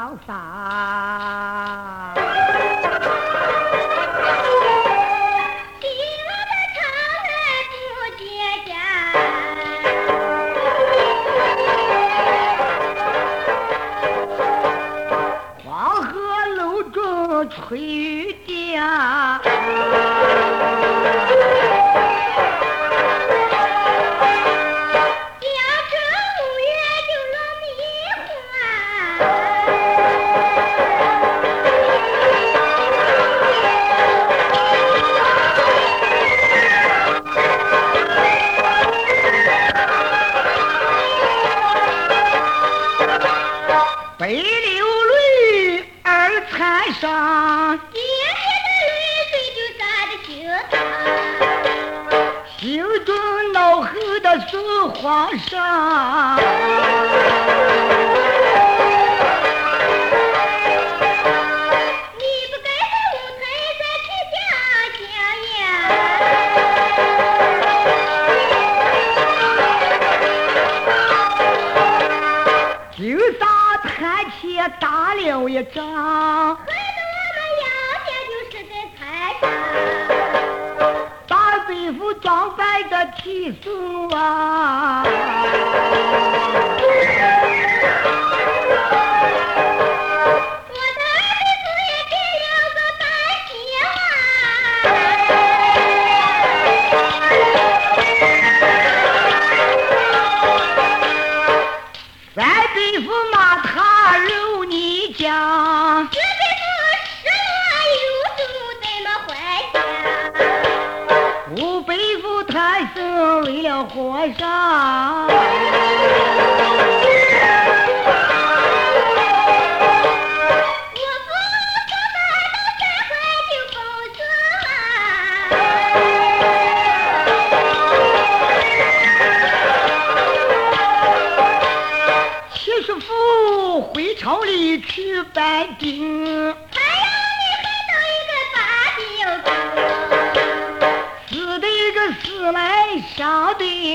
好傻来上。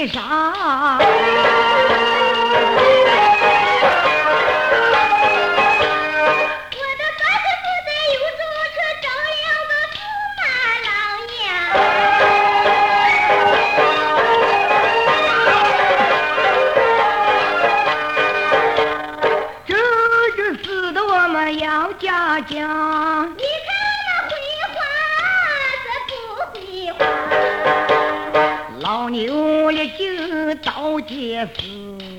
为老牛已经到街子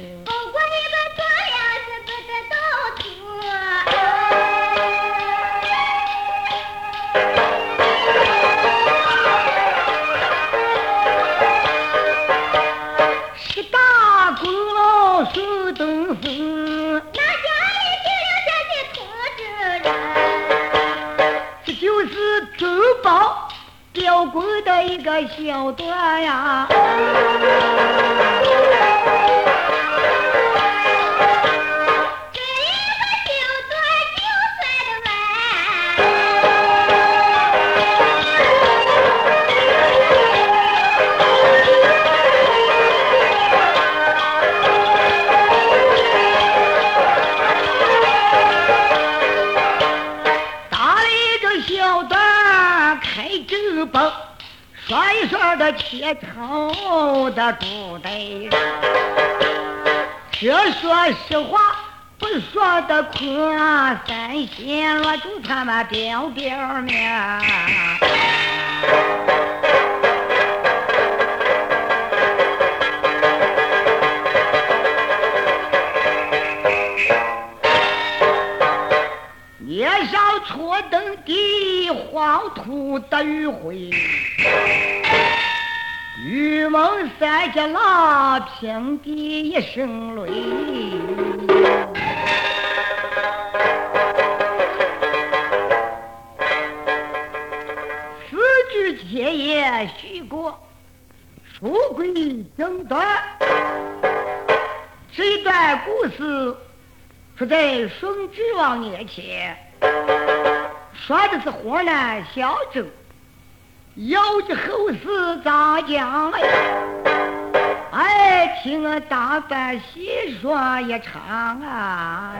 你个小段呀。啊的铁头的猪堆上。这说实话，不说的可三心了，就他妈表表面。年少初登的黄土的迂回。玉门山下，拉平地一声雷。四句前言叙过，书归正端。这一段故事，说在顺治王年前，说的是湖南小州。要的后事咋讲哎听我大伯细说一场啊。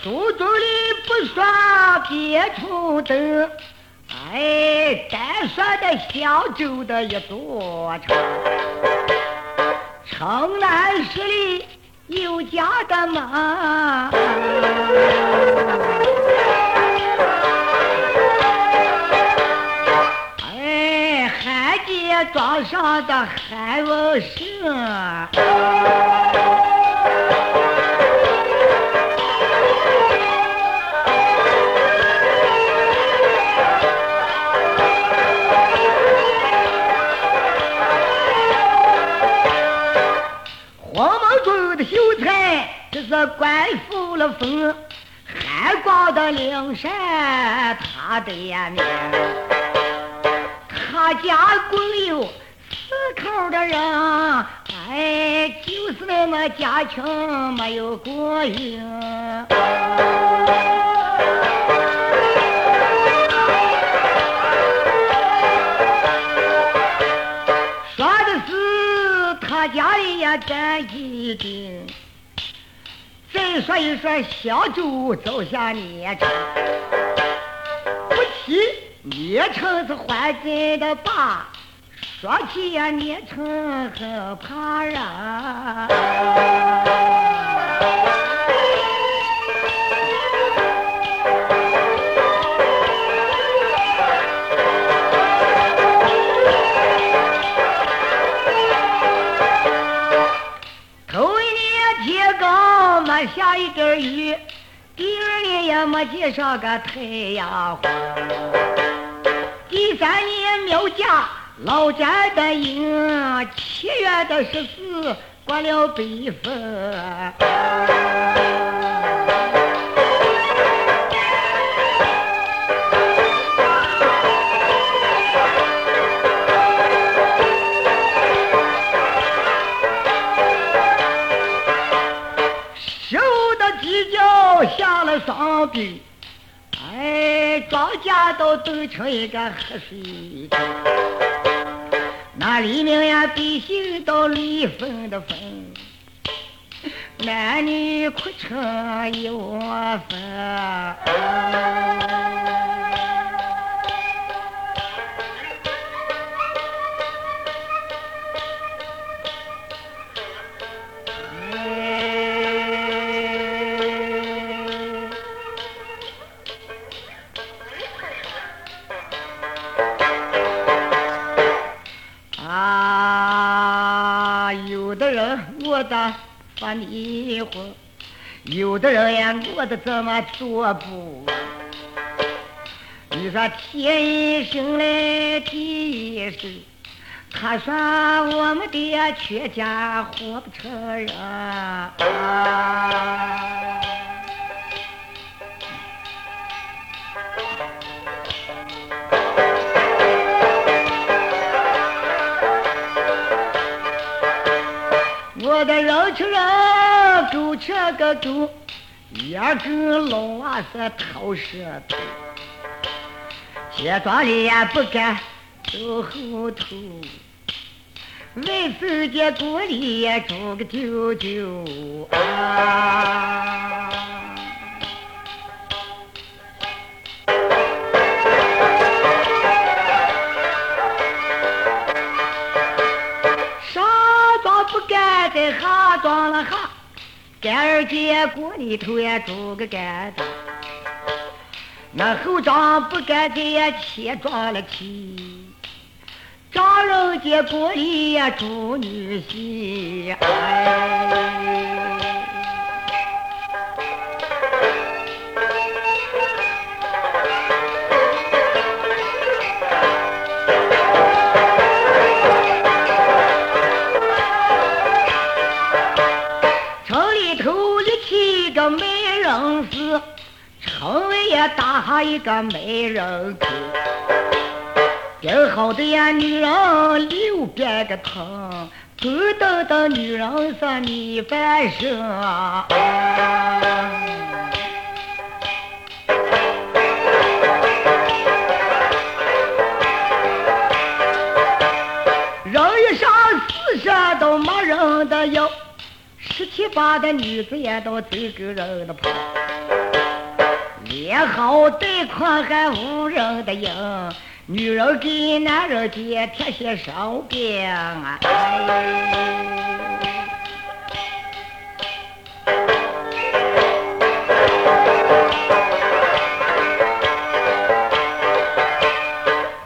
书中里不说别处的哎单说的小州的一座城，城南十里有家的门，哎，汉街庄上的汉文生。官复了封，汉光的灵山他的面，他家共有四口的人，哎，就是那么家穷没有过瘾。说的是他家里呀占一定。再说一说小猪走向孽城，不提孽城是坏人的吧，说起呀孽城很怕人。下一点雨，第二年也没见上个太阳花，第三年苗家老宅的营，七月的十四刮了北风。下了双臂，哎，庄稼都冻成一个黑水坑。那里面呀，百姓都离分的分，男女哭成一窝蜂。得发迷糊，有的人呀过得怎么做不。你说天生来地一生，他说我们的呀全家活不成人。啊吃了，狗吃个狗，一个老娃是头舌头。街庄里也不敢走后头，为自己锅里也煮个丢丢啊。了下，干儿姐锅里头也煮个干的。那后庄不敢在前装了去，丈人家锅里呀煮女婿。哎。城外也搭下一个媒人口。顶好的呀，女人六百个疼，狗等等女人是米饭生。人一上四十都没人的要，十七八的女子也都走个人的跑。也好带宽还无人的影，女人给男人家贴些手饼啊！哎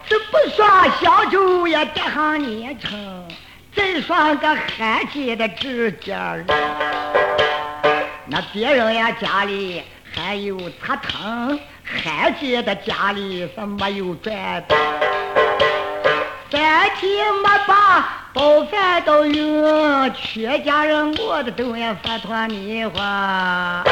这不说小酒也得上年成，再算个罕见的指甲，那别人呀家里还有插藤，罕见的家里是没有赚的。三天没把包饭都有，全家人饿的都要发团米花。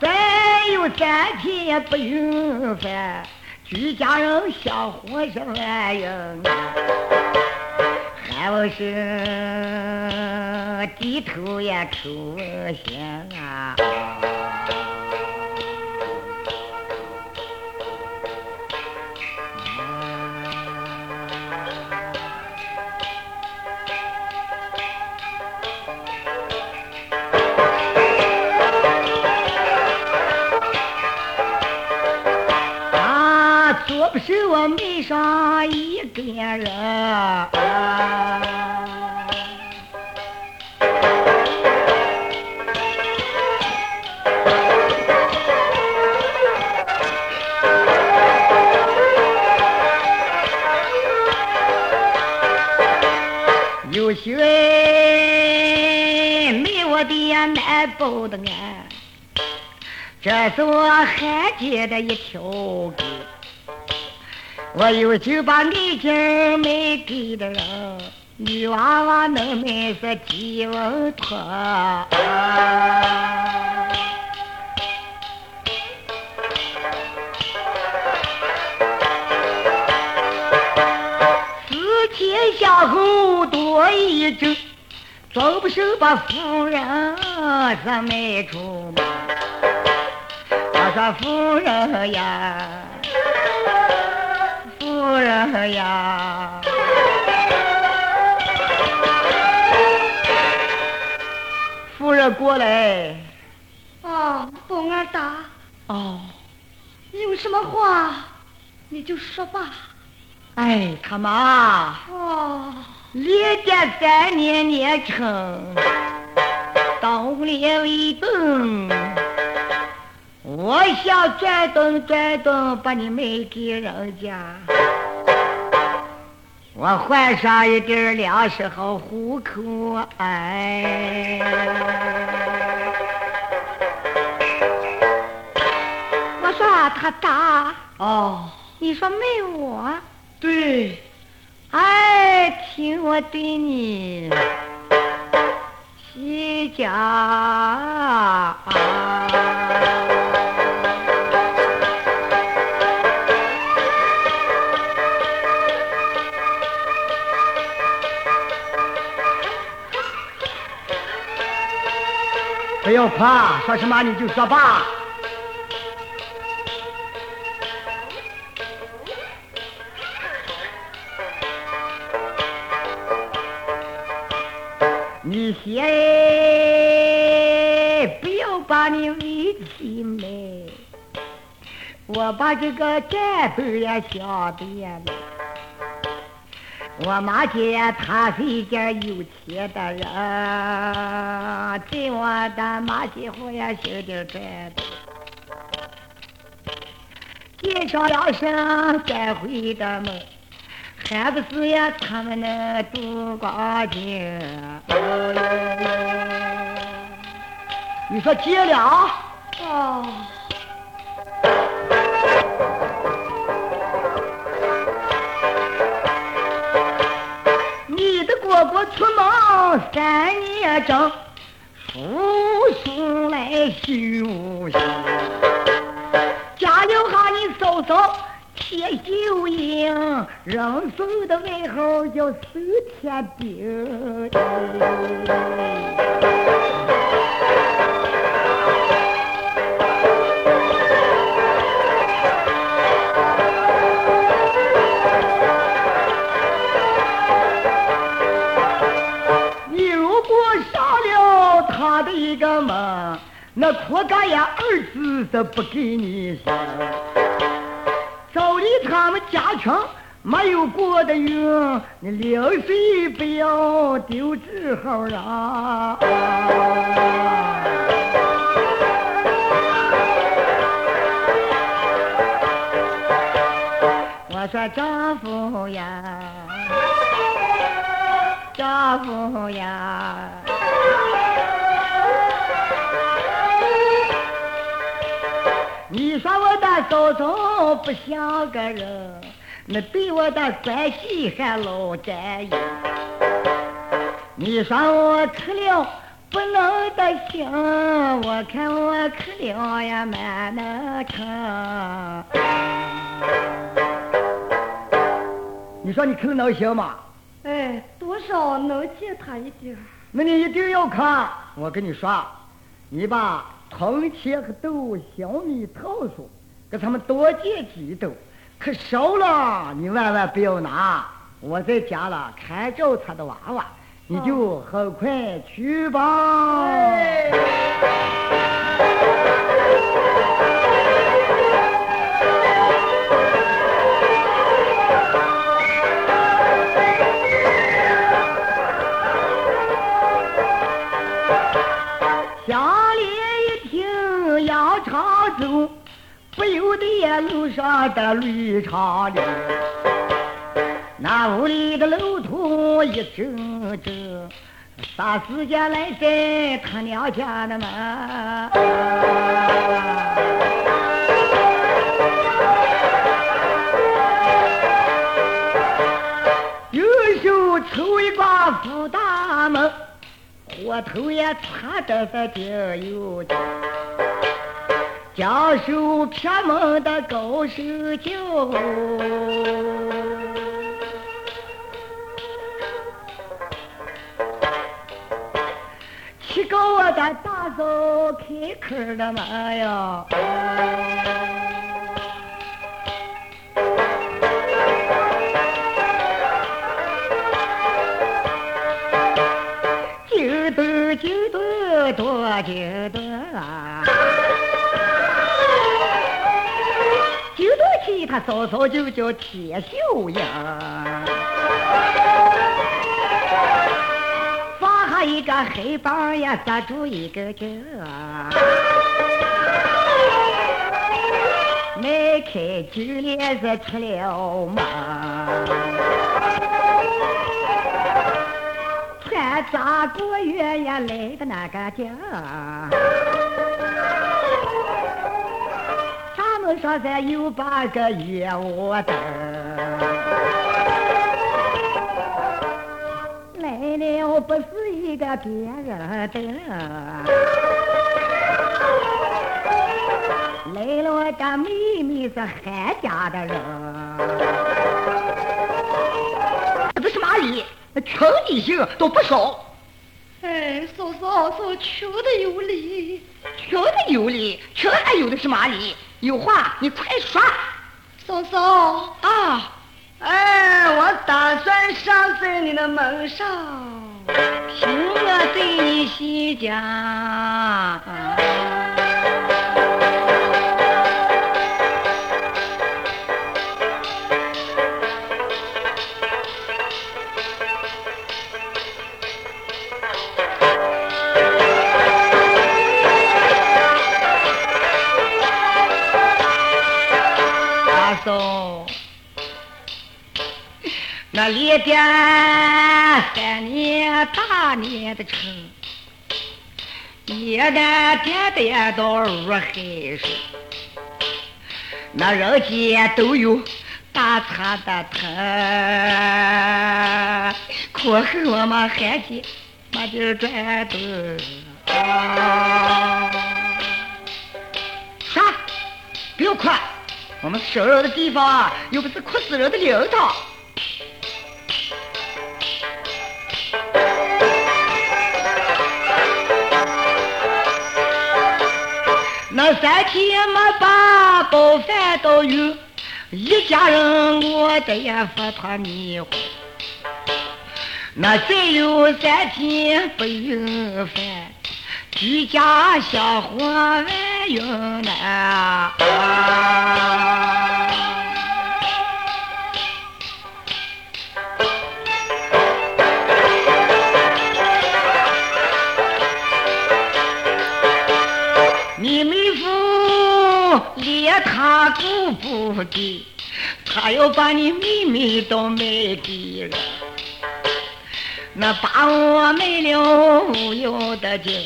再有三天不用饭，一家人相活是万人啊。还不是低头也出现啊！啊，这是我罕见的一条狗。我有就把眼镜卖给的人，女娃娃能买是吉文托。思前想后多一周，总不是把夫人是卖出门。我说夫人呀，夫人呀，夫人过来。哦，凤儿大，哦，有什么话你就说吧。哎，他妈，哦，连点三年年成，当年为本。我想转动转动，把你卖给人家，我换上一点粮食好糊口。哎，我说他大，哦，你说没我，对，哎，听我对你细讲。不要怕，说什么你就说吧。你先不要把你委屈卖，我把这个战斗也想遍了。我妈姐他是一家有钱的人，对我的马街后也小点赚的。见上了声再回的门，还不是呀他们那杜光景。你说结了？哦，我出门三年整，父兄来修行。家留下你嫂嫂铁秀英，人送的外号叫铁铁兵。那苦干呀儿子是不给你生。照理他们家穷，没有过的运，你流水不要丢纸号啊！我说丈夫呀，丈夫呀。你说我的嫂嫂不像个人，那对我的关系还老占有。你说我可了不能的行，我看我可了呀蛮能成。你说你可能行吗？哎，多少能借他一点儿？那你一定要看。我跟你说，你把铜钱和豆、小米、桃树，给他们多借几斗。可少了，你万万不要拿。我在家了，看着他的娃娃，你就很快去吧。哎路上的绿长溜。那屋里的楼头一阵阵，啥时间来在他娘家的门？右手抽一挂福大门，火头也擦得是顶有劲，将手撇门的高手脚。去给我的大嫂开口的嘛呀！就多就多多就多他嫂嫂就叫铁秀英。放下一个黑棒呀，扎住一个针。迈开九帘子出了门，穿扎过月呀来的那个家。他们说咱有八个月窝灯。来了不是一个别人的，来了个妹妹是韩家的人。这是哪里？穷的行都不少，哎，嫂嫂嫂，穷的有理。穷的有理，穷还有的是哪里？有话你快说嫂嫂，啊！哎，我打算上在你的门上。凭我对你心讲。大那连点三年大年的成，一旦点点到入海水，那人间都有大餐的疼，苦后我们还见没地儿转动。啊不要哭，我们瘦肉的地方，又不是哭死人的灵堂。三天没把饱饭都有，一家人我的也发他迷糊。那再有三天不用饭，居家小活万用难。他顾不得，他要把你妹妹都卖给了，那把我卖了无有的劲，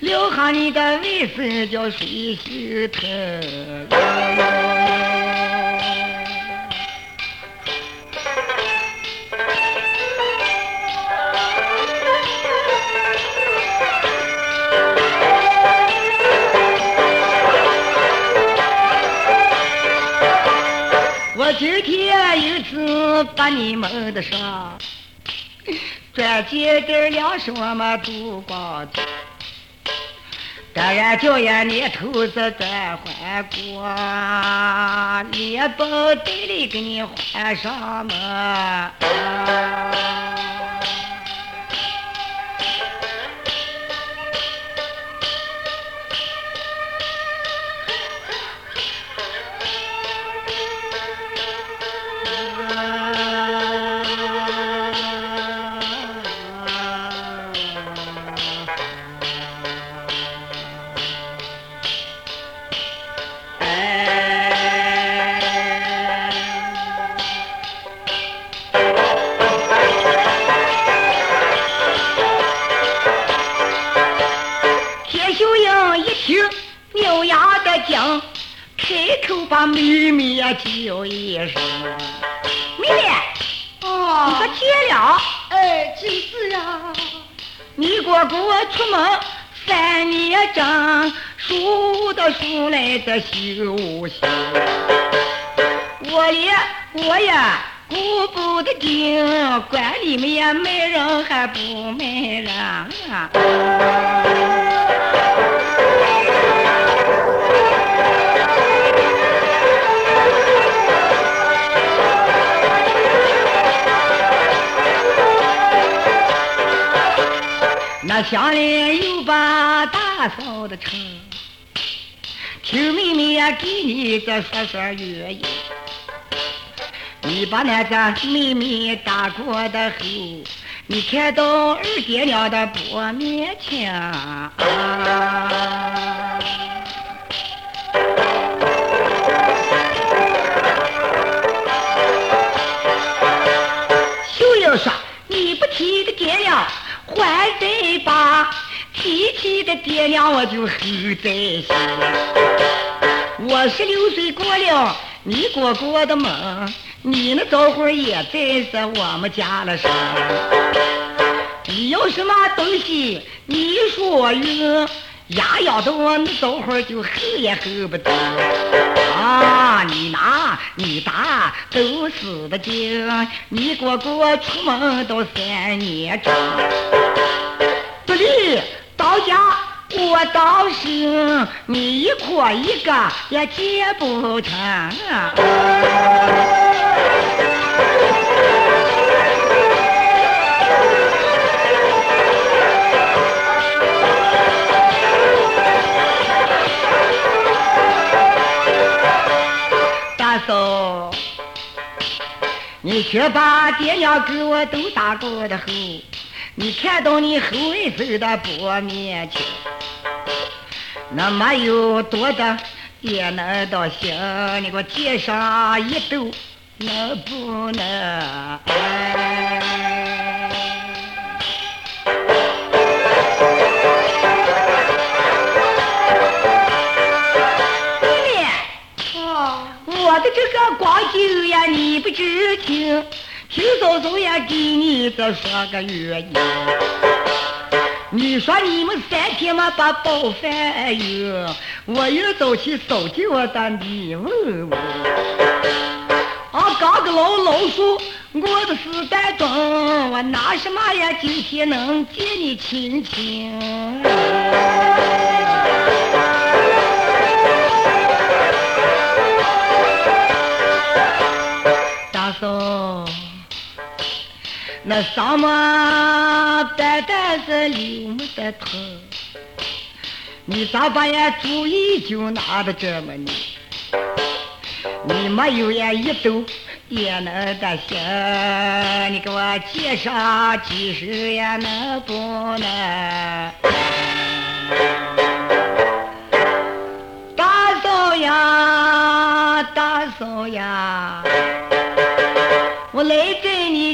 留下你的位置叫谁心疼？有子把你们的上，转钱点粮食我们都包着。当然叫伢年头子再还过，连本带利给你还上门。把妹妹呀叫一声，妹妹，你可接了。哎，就是呀。你哥哥出门三年整，数到数来的休息。我也我呀顾不得紧，管里面卖人还不卖人啊。乡里有把大嫂的称，听妹妹呀给你个说说原因。你把那个妹妹打过的后，你看到二爹娘的薄面前啊。还得把提起的爹娘，我就后在心。我十六岁过了，你过过的门，你那早会也在这我们家了是。你要什么东西，你说有，牙咬的我那早会儿就吼也吼不得。啊，你拿你打都死的精，你哥哥出门都三年整。不离到家我倒是你一哭一个也接不成你却把爹娘给我都打过的后，你看到你后儿子的薄面前，那没有多的也能到行，你给我借上一兜，能不能？哎妹妹。哦，我的这个光景呀，你不知情，听嫂嫂呀给你这说个原因。你说你们三天嘛把包饭有，我一早去收集我的礼物。啊，刚个老老说，我的是丹中，我拿什么呀？今天能见你亲亲。什么单单是刘木的头，你咋把呀主意就拿的这么呢？你没有呀一斗也能得行，你给我介绍几十呀能不能？大嫂呀，大嫂呀，我来这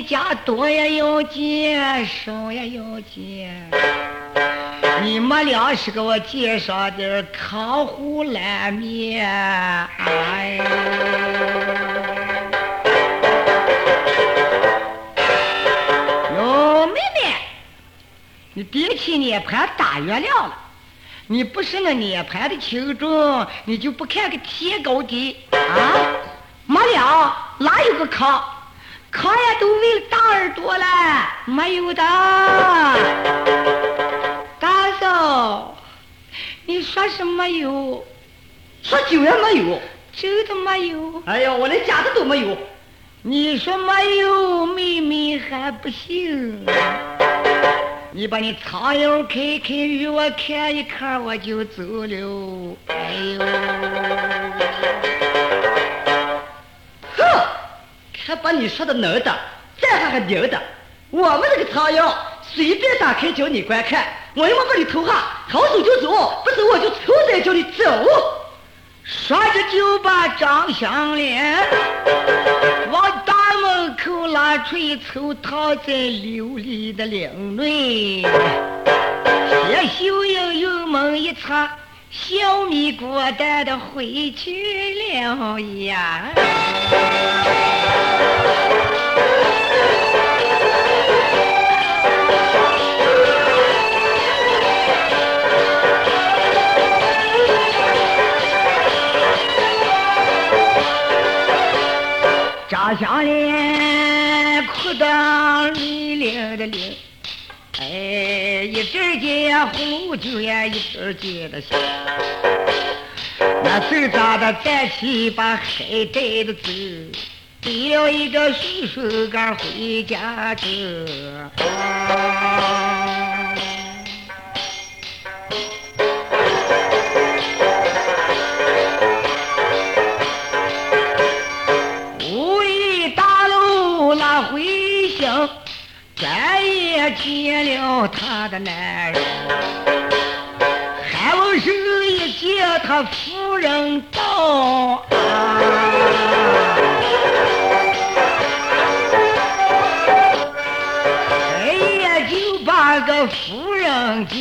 家多呀要见，少呀要见。你们俩是给我介绍点康湖烂面，哎哟，妹妹，你爹去涅盘大月亮了，你不是那涅盘的轻重，你就不看个天高低啊？没了，哪有个康？康呀，都为了大耳朵了，没有的。大嫂，你说是没有？说酒也没有。真的没有？哎呀，我连假的都没有。你说没有，妹妹还不信。你把你藏腰开开，与我看一看，我就走了。哎呦，还把你说的能的，再还个牛的。我们这个苍蝇随便打开叫你观看，我要么把你偷下，好走就走，不走我就抽再叫你走。说着就把张香莲往大门口拉出一抽，躺在琉璃的领内，谢秀英油门一擦，小米果蛋的回去了呀。张香莲裤裆里领的流，哎，一阵间呀葫芦酒呀，一阵间的香。那走咋的站起把海带的走，背了一个水手杆回家去。见了他的男人。韩文生一见他夫人到，哎呀，就把个夫人叫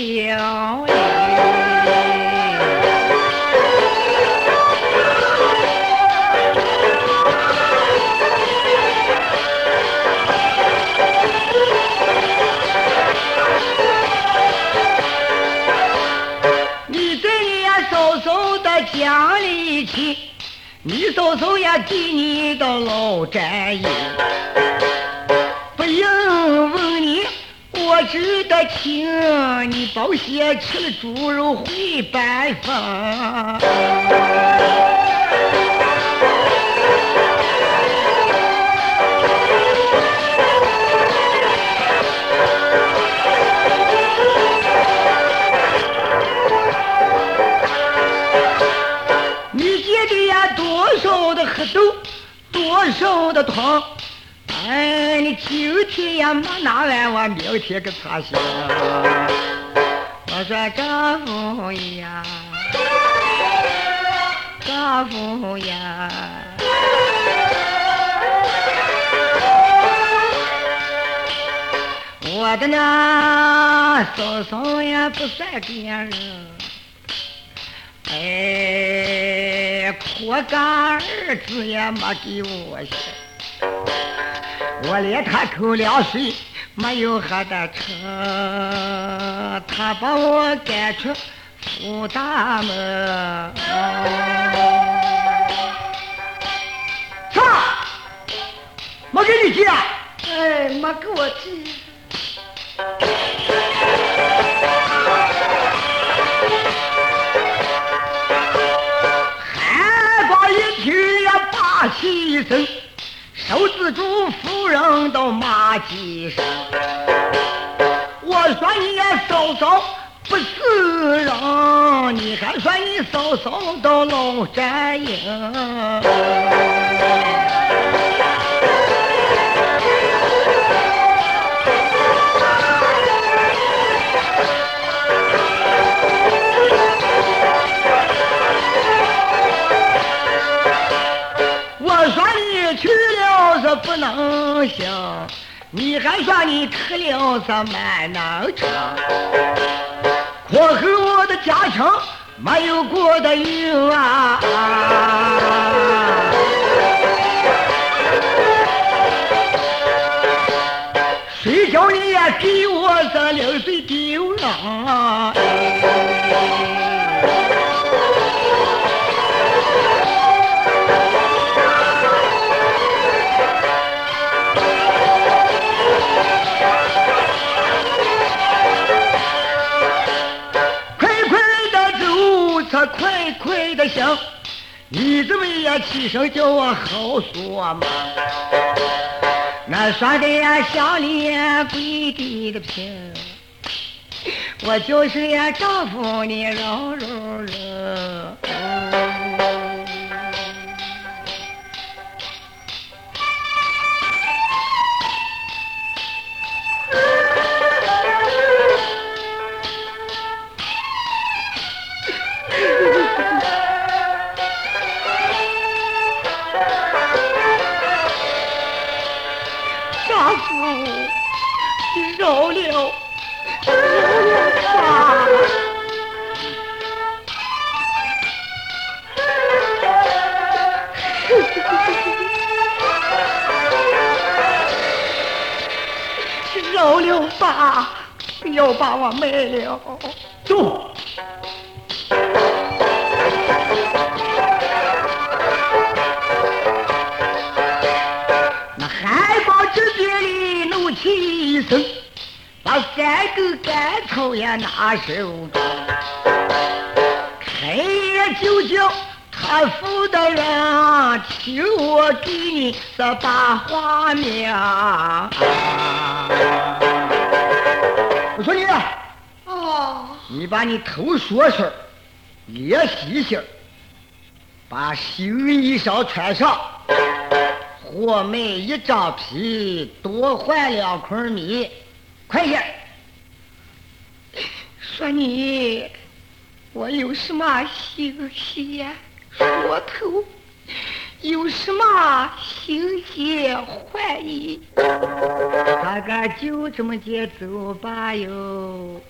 你嫂嫂呀给你的老战友，不用问你，我知得清，你保险吃了猪肉会办法。的糖，哎，你今天呀没拿完，我明天给擦香。我说丈夫呀，丈夫呀，我的那嫂嫂呀不算别人。哎，苦干儿子也没给我写，我连他口粮水没有喝的成，他把我赶出府大门。啥？没给你寄啊？哎，没给我钱。受资助夫人都骂几声。我说你也搜搜不是人，你还说你嫂嫂到老宅营。不能行，你还说你去了是满能成。过后我的家庭没有过得赢啊！谁叫你也给我这流水丢人快快的行，你怎么也起身叫我好说嘛？那说的呀，像脸跪地的平，我就是呀，丈夫你饶饶了。你饶了，饶了吧。饶了吧，不要把我卖了。走。那海豹这边里怒气声，把三根干草也拿手中，开业就叫他府的人替我给你这把话明。我说你，哦，你把你头说事儿，咧细心儿，把新衣裳穿上。和买一张皮，多换两捆米，快点！说你，我有什么心血说头，有什么心血怀疑，大概就这么节走吧哟。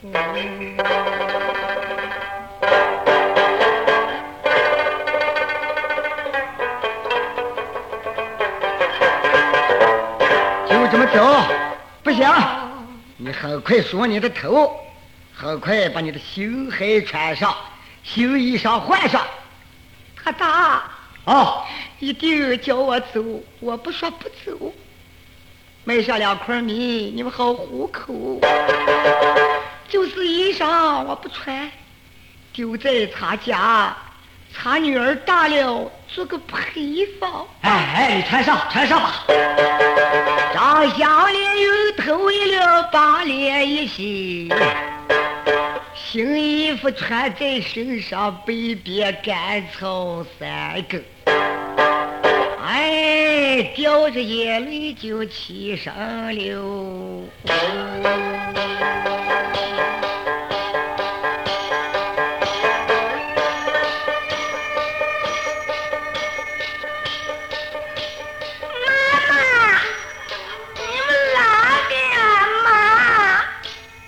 就这么走，不行，你很快梳你的头，很快把你的新鞋穿上，新衣裳换上。他大啊，一定叫我走，我不说不走。买上两块米，你们好糊口。就是衣裳我不穿，丢在他家，他女儿大了做个陪房。哎哎，你穿上，穿上吧。张香莲又头一了，把脸一洗，新衣服穿在身上，北边干草三根。哎，掉着眼泪就起身了。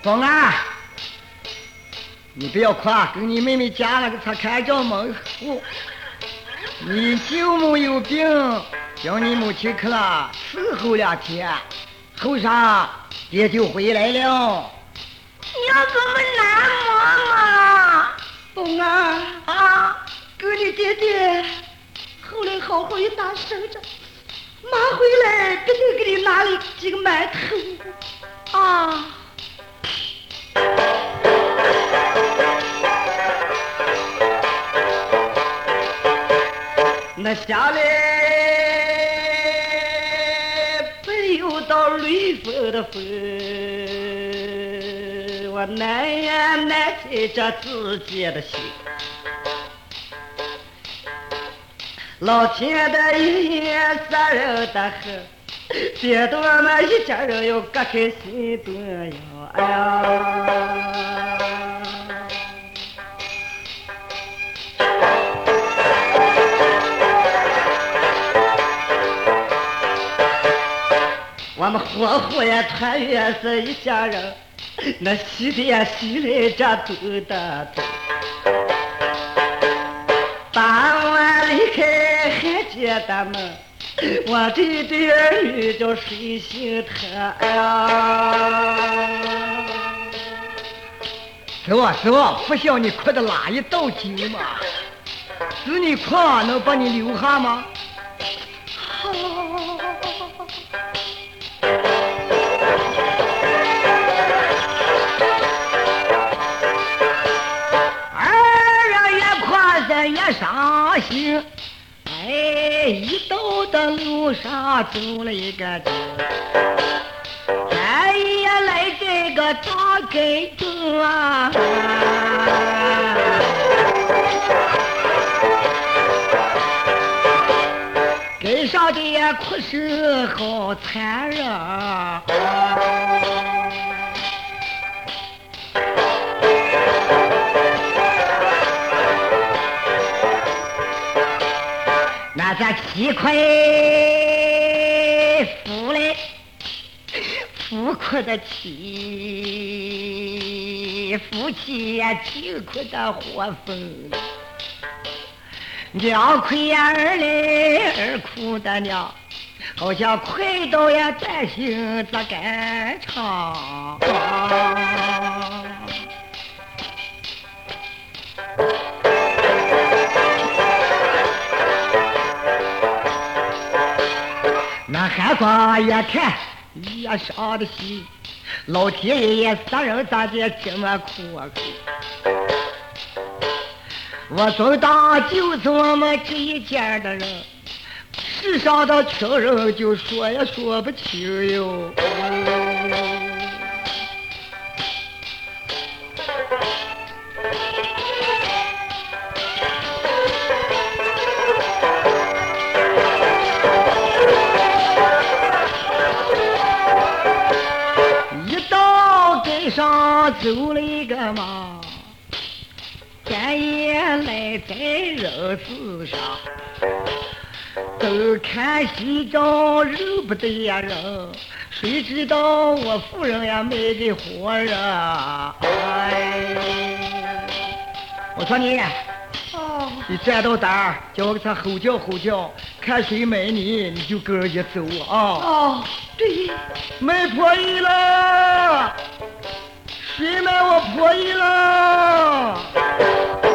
光安，你不要夸，跟你妹妹家那个他开着门户，你舅母有病，叫你母亲去了伺候两天，后晌爹就回来了。你要怎么难磨嘛？凤儿，啊，哥你爹爹后来好好一打手着，妈回来给你拿了几个馒头。啊，那下来没有到雷锋的风，我难呀难在这自己的心。老天的一夜杀人的很，别的我们一家人要各开心端呀，哎呀。我们活活呀团圆是一家人，那喜的呀喜来这多的多。当我离开汉奸的门，我的对儿女叫谁心疼哎呀。师傅，师傅，不晓你哭的哪一道经嘛？是你哭能把你留下吗？儿伤心。哎，一到的路上走了一个街，哎呀，来这个大街中啊。街上的哭声好残忍啊！那这七块夫嘞，夫哭的妻，夫妻呀亲哭的活疯了。娘亏呀儿嘞，儿哭的娘，好像快到呀担心这肝肠。那韩光一看，也伤的心，老天爷爷杀人咋的这么苦啊！我总当就是我们这一家的人，世上的穷人就说也说不清哟。走了一个嘛，半夜来在人世上，都看西找认不得呀人，谁知道我夫人呀卖的活人？哎，我说你，哦，你站到这儿，叫我给他吼叫吼叫，看谁买你，你就跟人家走啊。哦，对，卖破衣了，娶了我婆姨了。